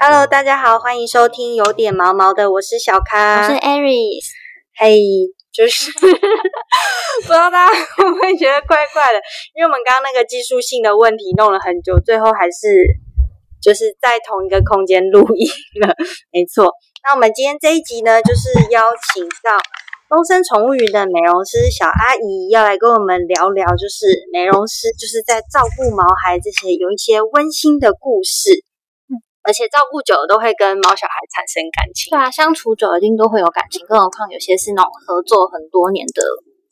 Hello，大家好，欢迎收听有点毛毛的，我是小咖，我是 Aries。嘿，就是 不知道大家会不会觉得怪怪的，因为我们刚刚那个技术性的问题弄了很久，最后还是就是在同一个空间录音了。没错，那我们今天这一集呢，就是邀请到东森宠物云的美容师小阿姨，要来跟我们聊聊，就是美容师就是在照顾毛孩这些有一些温馨的故事。而且照顾久了都会跟毛小孩产生感情，对啊，相处久了一定都会有感情，更何况有些是那种合作很多年的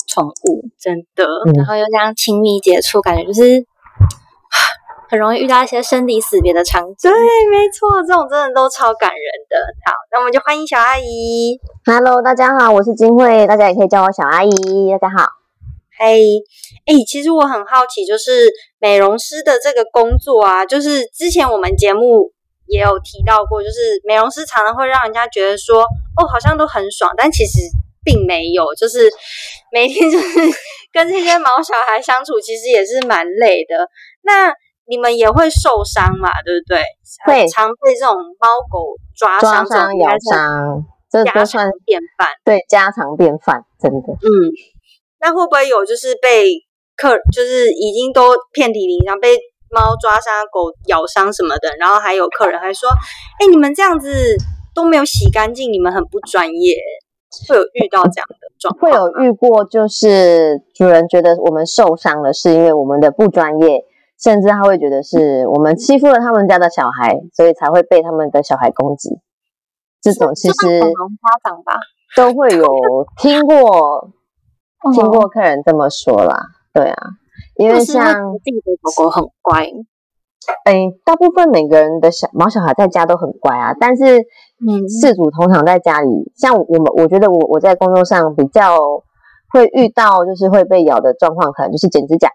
宠物，真的，然后又这样亲密接触，感觉就是 很容易遇到一些生离死别的场景。对，没错，这种真的都超感人的。好，那我们就欢迎小阿姨。Hello，大家好，我是金慧，大家也可以叫我小阿姨。大家好。嘿，哎，其实我很好奇，就是美容师的这个工作啊，就是之前我们节目。也有提到过，就是美容师常常会让人家觉得说，哦，好像都很爽，但其实并没有，就是每天就是跟这些毛小孩相处，其实也是蛮累的。那你们也会受伤嘛？对不对？会常被这种猫狗抓伤、咬伤，这都算便饭。对，家常便饭，真的。嗯，那会不会有就是被客，就是已经都遍体鳞伤被？猫抓伤、狗咬伤什么的，然后还有客人还说：“哎，你们这样子都没有洗干净，你们很不专业。”会有遇到这样的状况？会有遇过，就是主人觉得我们受伤了，是因为我们的不专业，甚至他会觉得是我们欺负了他们家的小孩，所以才会被他们的小孩攻击。这种其实家长吧都会有听过，听过客人这么说啦。对啊。因为像自己的狗狗很乖，哎，大部分每个人的小毛小孩在家都很乖啊。但是，嗯，饲主通常在家里，像我们，我觉得我我在工作上比较会遇到，就是会被咬的状况，可能就是剪指甲，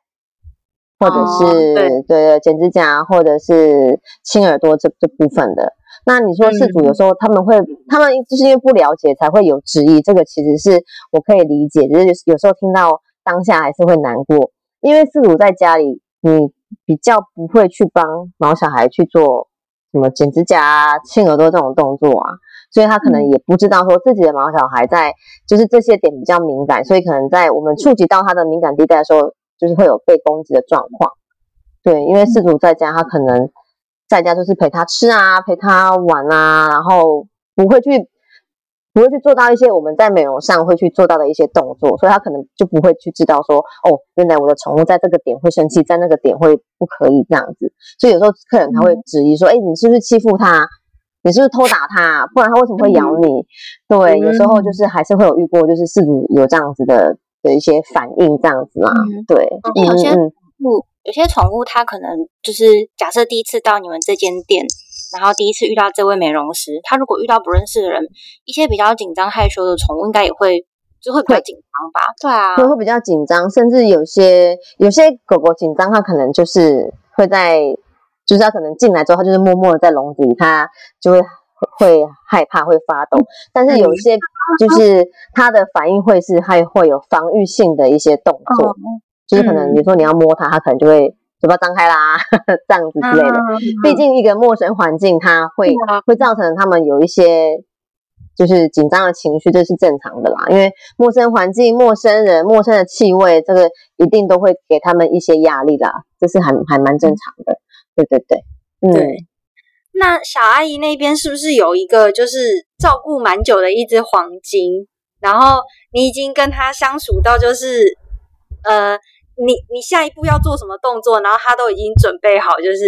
或者是对对剪指甲，或者是亲耳朵这这部分的。那你说饲主有时候他们会，他们就是因为不了解才会有质疑，这个其实是我可以理解，就是有时候听到当下还是会难过。因为饲主在家里，你比较不会去帮毛小孩去做什么剪指甲啊、亲耳朵这种动作啊，所以他可能也不知道说自己的毛小孩在就是这些点比较敏感，所以可能在我们触及到他的敏感地带的时候，就是会有被攻击的状况。对，因为饲主在家，他可能在家就是陪他吃啊、陪他玩啊，然后不会去。不会去做到一些我们在美容上会去做到的一些动作，所以他可能就不会去知道说，哦，原来我的宠物在这个点会生气，在那个点会不可以这样子。所以有时候客人他会质疑说，哎，你是不是欺负他？你是不是偷打他？不然他为什么会咬你？对，有时候就是还是会有遇过，就是是否有这样子的的一些反应这样子嘛？对，有些物有些宠物它可能就是假设第一次到你们这间店。然后第一次遇到这位美容师，他如果遇到不认识的人，一些比较紧张害羞的宠物，应该也会就会比较紧张吧？对啊，会会比较紧张，甚至有些有些狗狗紧张，它可能就是会在，就是它可能进来之后，它就是默默的在笼子里，它就会会害怕，会发抖。但是有一些 就是它的反应会是还会有防御性的一些动作，就是可能比如说你要摸它，它可能就会。嘴巴张开啦，这样子之类的。毕竟一个陌生环境，它会会造成他们有一些就是紧张的情绪，这是正常的啦。因为陌生环境、陌生人、陌生的气味，这个一定都会给他们一些压力啦，这是还还蛮正常的。对对对，嗯。那小阿姨那边是不是有一个就是照顾蛮久的一只黄金？然后你已经跟它相处到就是呃。你你下一步要做什么动作？然后他都已经准备好，就是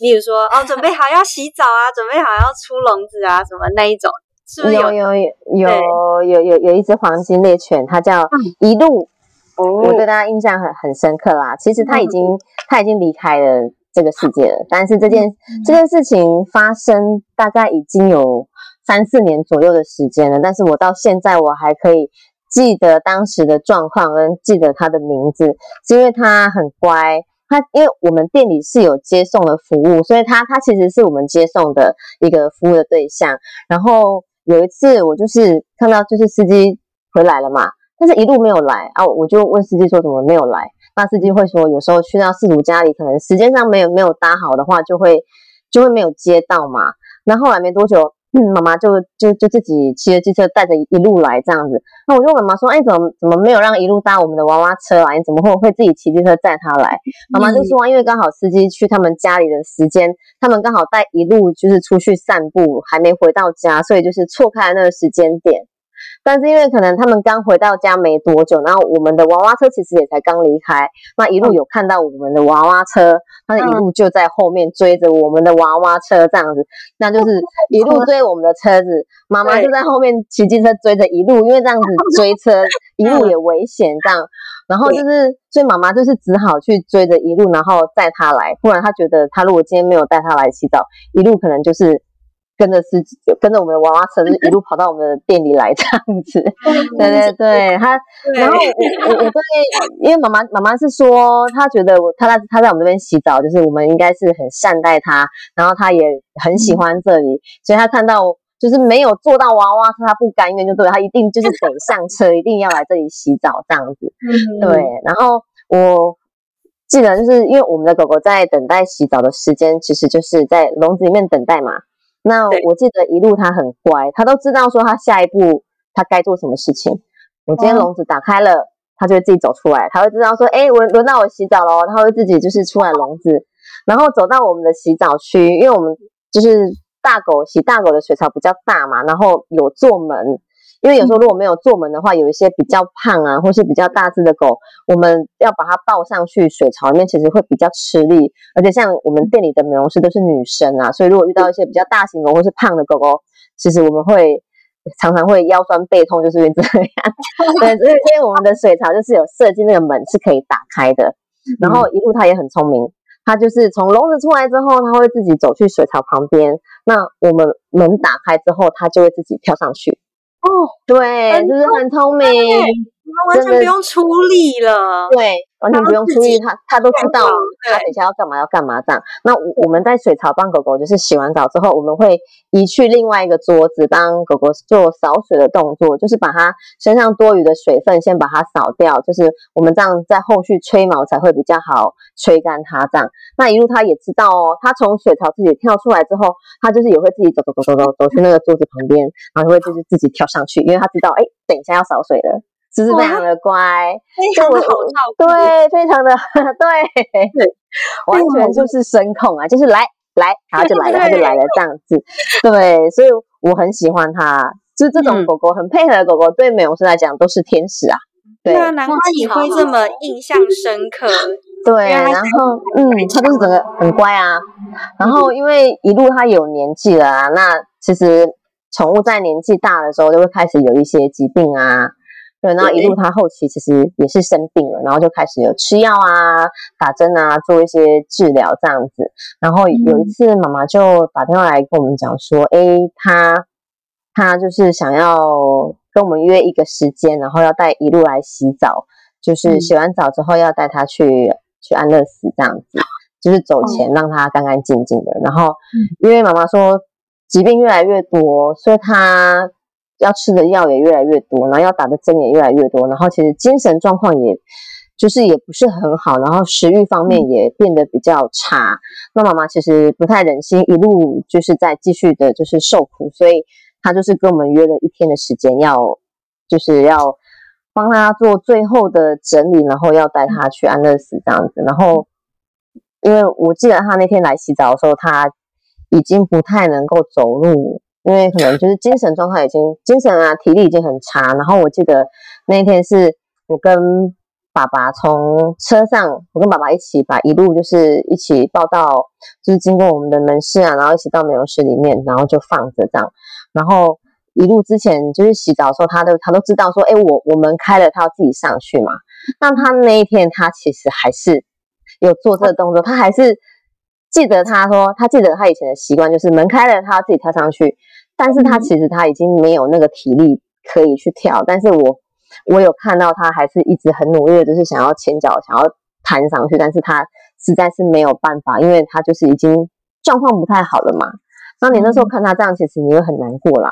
例如说哦，准备好要洗澡啊，准备好要出笼子啊，什么那一种，是不是有有有有有有有一只黄金猎犬，它叫一路，我对它印象很很深刻啦。其实它已经它已经离开了这个世界了，但是这件这件事情发生大概已经有三四年左右的时间了，但是我到现在我还可以。记得当时的状况，跟记得他的名字，是因为他很乖。他因为我们店里是有接送的服务，所以他他其实是我们接送的一个服务的对象。然后有一次，我就是看到就是司机回来了嘛，但是一路没有来啊，我就问司机说怎么没有来？那司机会说，有时候去到事主家里，可能时间上没有没有搭好的话，就会就会没有接到嘛。那后来没多久。嗯，妈妈就就就自己骑着机车带着一路来这样子。那我就问妈妈说：“哎，怎么怎么没有让一路搭我们的娃娃车啊？你怎么会会自己骑机车载他来？”妈妈就说：“因为刚好司机去他们家里的时间，他们刚好带一路就是出去散步，还没回到家，所以就是错开了那个时间点。”但是因为可能他们刚回到家没多久，然后我们的娃娃车其实也才刚离开，那一路有看到我们的娃娃车，他一路就在后面追着我们的娃娃车这样子，那就是 一路追我们的车子，妈妈就在后面骑机车追着一路，因为这样子追车 一路也危险这样，然后就是所以妈妈就是只好去追着一路，然后载他来，不然他觉得他如果今天没有带他来洗澡，一路可能就是。跟着司机，跟着我们的娃娃车，就一路跑到我们的店里来这样子。对 对对，他，然后我我我对，因为妈妈妈妈是说，她觉得我她在她在我们这边洗澡，就是我们应该是很善待她，然后她也很喜欢这里，所以她看到就是没有坐到娃娃车，他不甘愿，就对他一定就是得上车，一定要来这里洗澡这样子。对，然后我记得就是因为我们的狗狗在等待洗澡的时间，其实就是在笼子里面等待嘛。那我记得一路他很乖，他都知道说他下一步他该做什么事情。我今天笼子打开了，他就会自己走出来，他会知道说，哎，我轮到我洗澡喽，他会自己就是出来笼子，然后走到我们的洗澡区，因为我们就是大狗洗大狗的水槽比较大嘛，然后有坐门。因为有时候如果没有做门的话，有一些比较胖啊，或是比较大只的狗，我们要把它抱上去水槽里面，其实会比较吃力。而且像我们店里的美容师都是女生啊，所以如果遇到一些比较大型的或是胖的狗狗，其实我们会常常会腰酸背痛，就是因为这样。对，所以因为我们的水槽就是有设计那个门是可以打开的，然后一路它也很聪明，它就是从笼子出来之后，它会自己走去水槽旁边，那我们门打开之后，它就会自己跳上去。哦，对，是不是很聪明？完全不用出力了。对。完全不用出力，他他都知道，它等一下要干嘛要干嘛这样。那我们在水槽帮狗狗就是洗完澡之后，我们会移去另外一个桌子帮狗狗做扫水的动作，就是把它身上多余的水分先把它扫掉，就是我们这样在后续吹毛才会比较好吹干它这样。那一路它也知道哦，它从水槽自己跳出来之后，它就是也会自己走走走走走走去那个桌子旁边，然后会就是自己跳上去，因为它知道哎，等一下要扫水了。就是非常的乖，非常的好照顾，对，非常的 对，完全就是声控啊，就是来来，然后就来了，他就来了这样子，对，所以我很喜欢它，就是这种狗狗很配合的狗狗，对美容师来讲都是天使啊。对啊，难怪你会这么印象深刻。对，然后嗯，它就是整个很乖啊。然后因为一路它有年纪了啊，那其实宠物在年纪大的时候就会开始有一些疾病啊。对，然后一路他后期其实也是生病了，然后就开始有吃药啊、打针啊，做一些治疗这样子。然后有一次妈妈就打电话来跟我们讲说，哎，他他就是想要跟我们约一个时间，然后要带一路来洗澡，就是洗完澡之后要带他去去安乐死这样子，就是走前让他干干净净的。然后因为妈妈说疾病越来越多，所以他。要吃的药也越来越多，然后要打的针也越来越多，然后其实精神状况也就是也不是很好，然后食欲方面也变得比较差。那妈妈其实不太忍心一路就是在继续的就是受苦，所以她就是跟我们约了一天的时间，要就是要帮她做最后的整理，然后要带她去安乐死这样子。然后因为我记得她那天来洗澡的时候，她已经不太能够走路。因为可能就是精神状态已经精神啊体力已经很差，然后我记得那一天是我跟爸爸从车上，我跟爸爸一起把一路就是一起抱到，就是经过我们的门市啊，然后一起到美容室里面，然后就放着这样，然后一路之前就是洗澡的时候，他都他都知道说，哎，我我们开了，他要自己上去嘛。那他那一天他其实还是有做这个动作，他还是记得他说他记得他以前的习惯，就是门开了，他要自己跳上去。但是他其实他已经没有那个体力可以去跳，但是我我有看到他还是一直很努力的，就是想要前脚想要弹上去，但是他实在是没有办法，因为他就是已经状况不太好了嘛。那你那时候看他这样，其实你会很难过啦，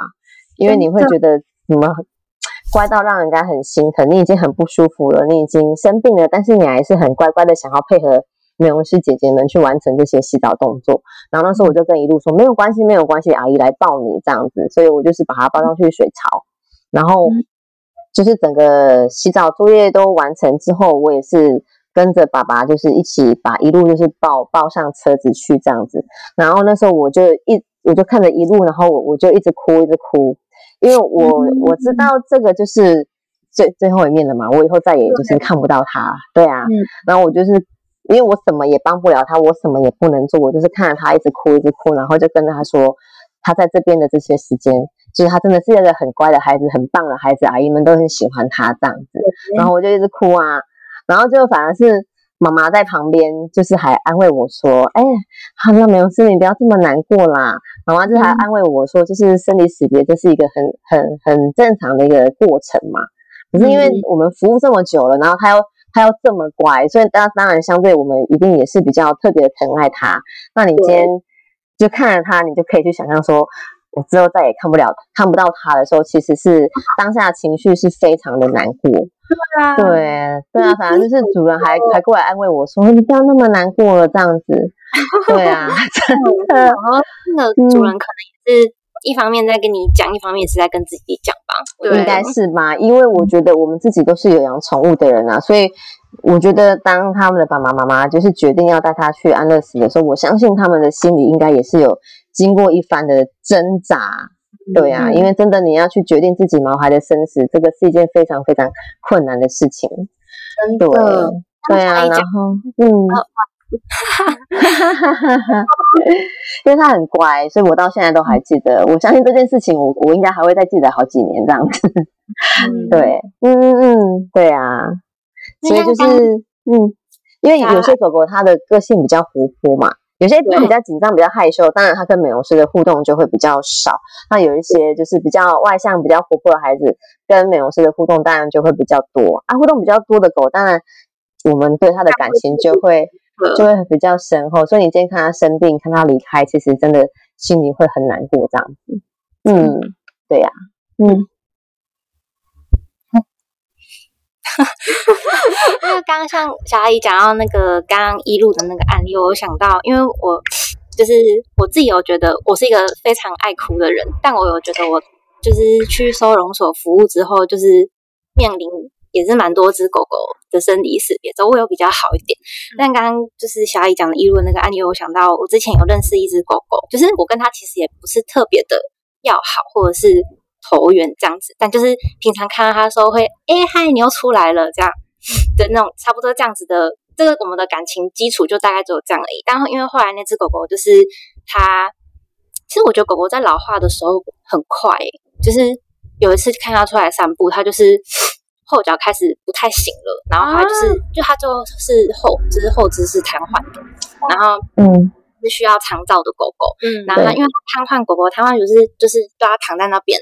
因为你会觉得怎么乖到让人家很心疼，你已经很不舒服了，你已经生病了，但是你还是很乖乖的想要配合美容师姐姐们去完成这些洗澡动作。然后那时候我就跟一路说没有关系，没有关系，阿姨来抱你这样子。所以我就是把她抱上去水槽，然后就是整个洗澡作业都完成之后，我也是跟着爸爸就是一起把一路就是抱抱上车子去这样子。然后那时候我就一我就看着一路，然后我我就一直哭一直哭，因为我我知道这个就是最最后一面了嘛，我以后再也就是看不到他，对啊。然后我就是因为我什么也帮不了他，我什么也不能做，我就是看着他一直哭一直哭，然后就跟着他说，他在这边的这些时间，就是他真的是一个很乖的孩子，很棒的孩子，阿姨们都很喜欢他这样子。然后我就一直哭啊，然后就反而是。妈妈在旁边，就是还安慰我说：“哎，好像，没有事，你不要这么难过啦。”妈妈就还安慰我说：“就是生离死别，这是一个很很很正常的一个过程嘛。可是因为我们服务这么久了，然后他又他又这么乖，所以当当然相对我们一定也是比较特别的疼爱他。那你今天就看着他，你就可以去想象说。”我之后再也看不了、看不到他的时候，其实是 当下情绪是非常的难过。对啊，对对啊，反正就是主人还还过来安慰我说：“你不要那么难过了，这样子。”对啊，真的。然后那个主人可能也是一方面在跟你讲，一方面也是在跟自己讲吧。应该是吧，因为我觉得我们自己都是有养宠物的人啊，所以我觉得当他们的爸爸妈妈就是决定要带他去安乐死的时候，我相信他们的心里应该也是有。经过一番的挣扎，对呀，因为真的你要去决定自己毛孩的生死，这个是一件非常非常困难的事情。真的，对啊，然后，嗯，因为他很乖，所以我到现在都还记得。我相信这件事情，我我应该还会再记得好几年这样子。对，嗯嗯嗯，对啊，所以就是，嗯，因为有些狗狗它的个性比较活泼嘛。有些比较紧张、比较害羞，当然它跟美容师的互动就会比较少。那有一些就是比较外向、比较活泼的孩子，跟美容师的互动当然就会比较多。啊，互动比较多的狗，当然我们对它的感情就会就会比较深厚。所以你今天看他生病、看他离开，其实真的心里会很难过这样子。嗯，对呀，嗯。因为刚刚像小阿姨讲到那个刚刚一路的那个案例，我有想到，因为我就是我自己有觉得我是一个非常爱哭的人，但我有觉得我就是去收容所服务之后，就是面临也是蛮多只狗狗的生离死别，都会有比较好一点。但刚刚就是小阿姨讲的一路的那个案例，我想到我之前有认识一只狗狗，就是我跟它其实也不是特别的要好，或者是。投缘这样子，但就是平常看到它的时候会，哎嗨，你又出来了这样的那种，差不多这样子的，这个我们的感情基础就大概只有这样而已。但因为后来那只狗狗就是它，其实我觉得狗狗在老化的时候很快，就是有一次看它出来散步，它就是后脚开始不太行了，然后它就是就他就是后就是后肢是瘫痪的，然后嗯。是需要长照的狗狗，嗯，然后它因为瘫痪狗狗，瘫痪就是就是都要躺在那边，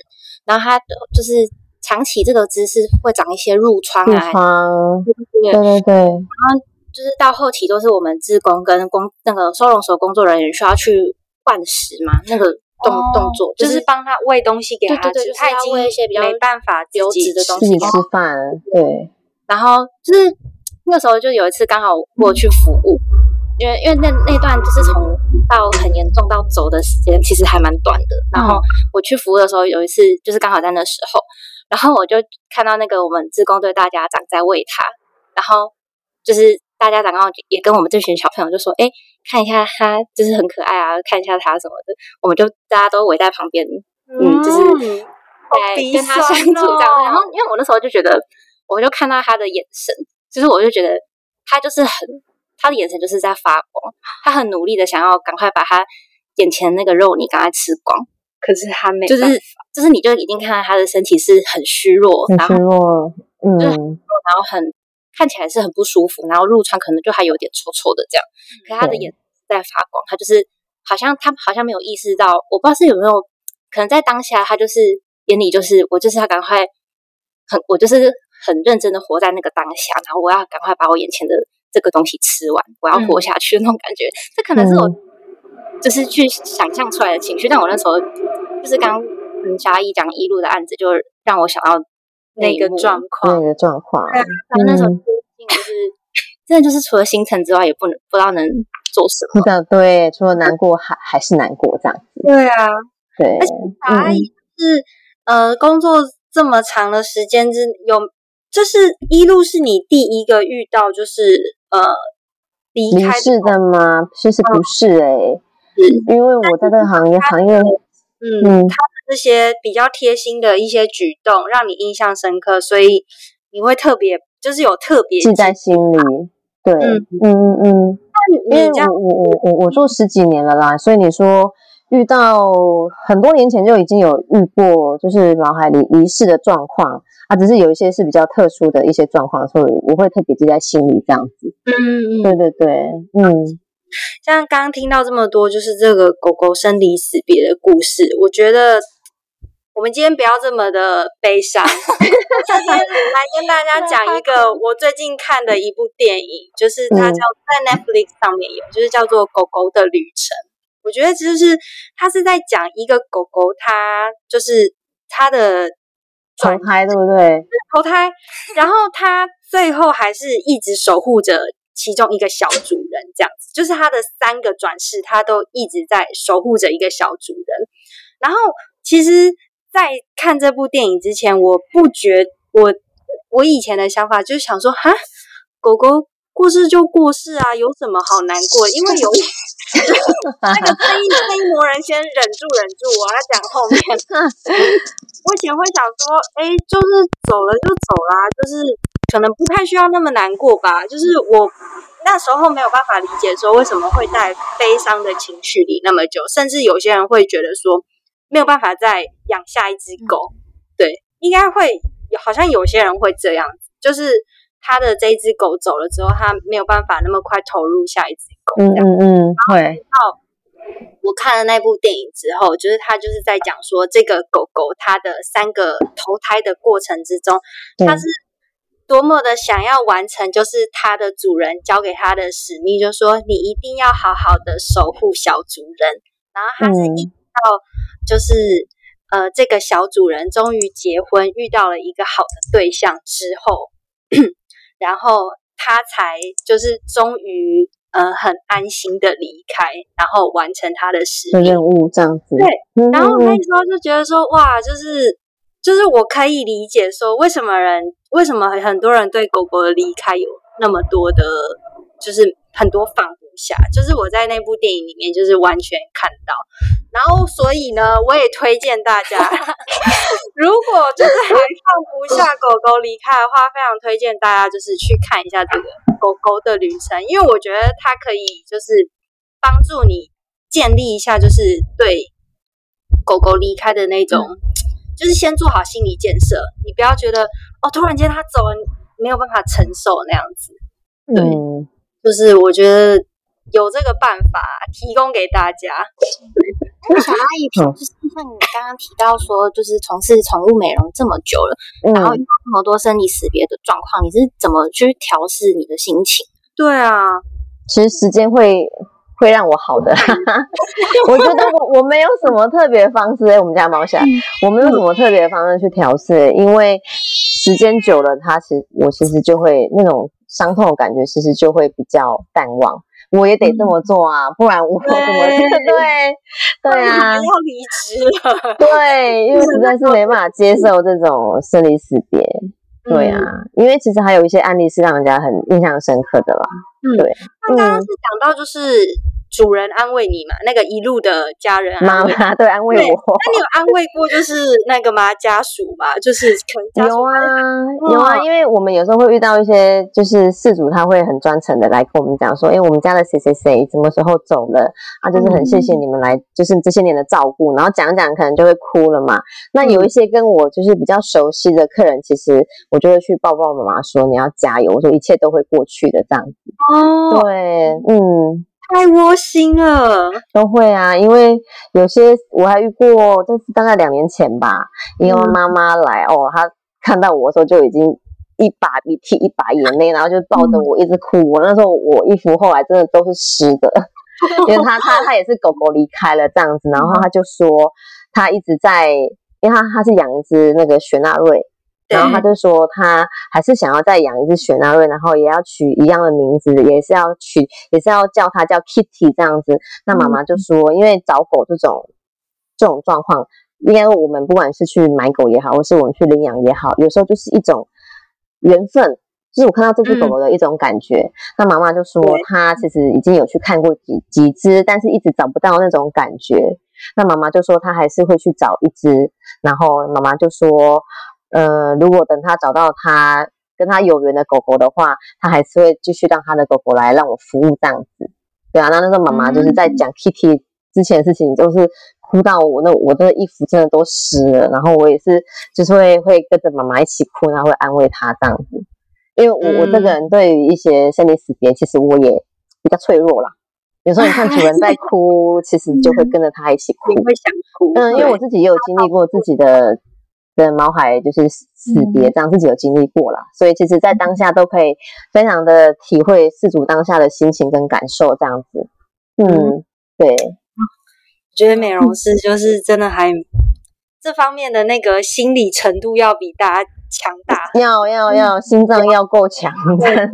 然后它就是长期这个姿势会长一些褥疮啊，对对对，然后就是到后期都是我们职工跟工那个收容所工作人员需要去换食嘛，那个动动作就是帮他喂东西给他吃，他已经喂一些比较没办法流质的东西吃饭，对，然后就是那时候就有一次刚好过去服务。因为因为那那段就是从到很严重到走的时间其实还蛮短的。然后我去服务的时候，有一次就是刚好在那时候，然后我就看到那个我们自工队大家长在喂他，然后就是大家长刚好也跟我们这群小朋友就说：“哎，看一下他，就是很可爱啊，看一下他什么的。”我们就大家都围在旁边，嗯，就是在跟他相处这样。然后因为我那时候就觉得，我就看到他的眼神，就是我就觉得他就是很。他的眼神就是在发光，他很努力的想要赶快把他眼前那个肉你赶快吃光，可是他没，就是就是你就已经看到他的身体是很虚弱，很虚弱，嗯，然后很看起来是很不舒服，然后入窗可能就还有点臭臭的这样，可他的眼在发光，他就是好像他好像没有意识到，我不知道是有没有可能在当下他就是眼里就是我就是要赶快很我就是很认真的活在那个当下，然后我要赶快把我眼前的。这个东西吃完，我要活下去的那种感觉，这可能是我就是去想象出来的情绪。但我那时候就是刚跟嘉义讲一路的案子，就让我想到那个状况，那个状况。那时候就是，真的就是除了心疼之外，也不能不知道能做什么。对，除了难过还还是难过这样子。对啊，对，而且阿姨是呃工作这么长的时间之有，这是一路是你第一个遇到就是呃离离开世的吗？其实不是哎、因为我在这个行业行业，嗯，嗯他的这些比较贴心的一些举动，让你印象深刻，所以你会特别就是有特别记在心里。对，嗯嗯嗯嗯，因为你这样我我我我我做十几年了啦，所以你说遇到很多年前就已经有遇过，就是脑海里离世的状况啊，只是有一些是比较特殊的一些状况，所以我会特别记在心里这样子。嗯嗯嗯，对对对，嗯，像刚刚听到这么多，就是这个狗狗生离死别的故事，我觉得我们今天不要这么的悲伤，今天来跟大家讲一个我最近看的一部电影，就是它叫在 Netflix 上面有，就是叫做《狗狗的旅程》。我觉得就是它是在讲一个狗狗，它就是它的投胎对不对？投胎，然后它最后还是一直守护着其中一个小主人，这样子，就是它的三个转世，它都一直在守护着一个小主人。然后，其实，在看这部电影之前，我不觉我我以前的想法就是想说，哈，狗狗过世就过世啊，有什么好难过？因为有 那个正义正义魔人先忍住忍住，我要讲后面。我以前会想说，哎，就是走了就走啦，就是可能不太需要那么难过吧。就是我那时候没有办法理解说为什么会在悲伤的情绪里那么久，甚至有些人会觉得说没有办法再养下一只狗。对，应该会有，好像有些人会这样子，就是他的这一只狗走了之后，他没有办法那么快投入下一只狗。嗯嗯嗯，会，我看了那部电影之后，就是他就是在讲说，这个狗狗它的三个投胎的过程之中，对它是多么的想要完成，就是它的主人交给它的使命，就是说你一定要好好的守护小主人。然后它是嗯一直到就是、呃这个小主人终于结婚，遇到了一个好的对象之后，然后他才就是终于呃很安心的离开，然后完成他的使命。任务这样子。对嗯，然后嗯那时候就觉得说，哇，就是就是我可以理解说，为什么人为什么很多人对狗狗的离开有那么多的，就是很多放不下。就是我在那部电影里面就是完全看到，然后所以呢，我也推荐大家，如果就是还放不下狗狗离开的话，非常推荐大家就是去看一下这个狗狗的旅程，因为我觉得它可以就是帮助你建立一下，就是对狗狗离开的那种，就是先做好心理建设，你不要觉得哦，突然间它走了，没有办法承受那样子。对嗯，就是我觉得有这个办法提供给大家。那小阿姨，嗯就是像你刚刚提到说，就是从事宠物美容这么久了，然后遇嗯，到这么多生理死别的状况，你是怎么去调试你的心情？对啊，其实时间会会让我好的。我觉得我我没有什么特别的方式，哎，我们家猫小孩，我没有什么特别的方式去调试，因为时间久了，它其实我其实就会那种伤痛的感觉，其实就会比较淡忘。我也得这么做啊，不然我怎么对 对对啊要？离职了。对，因为实在是没办法接受这种生离死别。对啊，因为其实还有一些案例是让人家很印象深刻的啦。对那刚刚是讲到就是主人安慰你嘛，那个一路的家人安妈。妈对安慰我，那你有安慰过就是那个吗？家属吧，就是可能家有啊，有啊，因为我们有时候会遇到一些，就是事主他会很专程的来跟我们讲说，哎，我们家的谁谁谁什么时候走了啊，就是很谢谢你们来，就是这些年的照顾，然后讲讲可能就会哭了嘛。那有一些跟我就是比较熟悉的客人，其实我就会去抱抱妈妈说你要加油，我说一切都会过去的这样子。哦，对，嗯。太窝心了。都会啊，因为有些我还遇过，这是大概两年前吧，因为妈妈来、哦，她看到我的时候就已经一把鼻涕一把眼泪，然后就抱着我一直哭。我那时候我衣服后来真的都是湿的，因为她她她也是狗狗离开了这样子，然后她就说她一直在，因为她她是养一只那个雪纳瑞。然后他就说他还是想要再养一只雪纳瑞，然后也要取一样的名字，也是要取，也是要叫它叫 Kitty 这样子。那妈妈就说，因为找狗这种这种状况，应该我们不管是去买狗也好，或是我们去领养也好，有时候就是一种缘分。就是我看到这只狗狗的一种感觉。那妈妈就说，她其实已经有去看过几几只，但是一直找不到那种感觉。那妈妈就说，她还是会去找一只。然后妈妈就说。呃，如果等他找到他跟他有缘的狗狗的话，他还是会继续让他的狗狗来让我服务这样子。对啊，那那时候妈妈就是在讲 Kitty 之前的事情，就是哭到我那我的衣服真的都湿了，然后我也是就是会会跟着妈妈一起哭，然后会安慰她这样子。因为我我这个人对于一些生离死别，其实我也比较脆弱啦。有时候你看主人在 哭，其实就会跟着他一起哭，会想哭。嗯，因为我自己也有经历过自己的。的毛海就是死别，这样自己有经历过了，所以其实，在当下都可以非常的体会事主当下的心情跟感受，这样子。嗯，对，觉得美容师就是真的还这方面的那个心理程度要比大家强大，要要要心脏要够强，真的。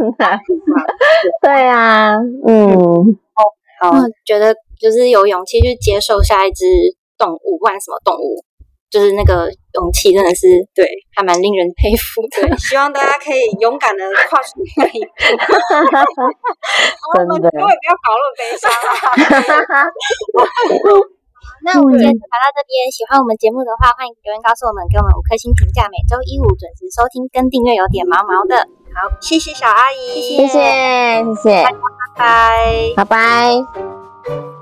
对啊，嗯，哦，好，觉得就是有勇气去接受下一只动物，不管什么动物。就是那个勇气，真的是对，还蛮令人佩服的。希望大家可以勇敢的跨出那一步。真的，各位不要搞那么悲伤啊！那我们今天就聊到这边。喜欢我们节目的话，欢迎留言告诉我们，给我们五颗星评价。每周一五准时收听，跟订阅有点毛毛的。好，谢谢小阿姨，谢谢，谢谢，拜拜，拜拜。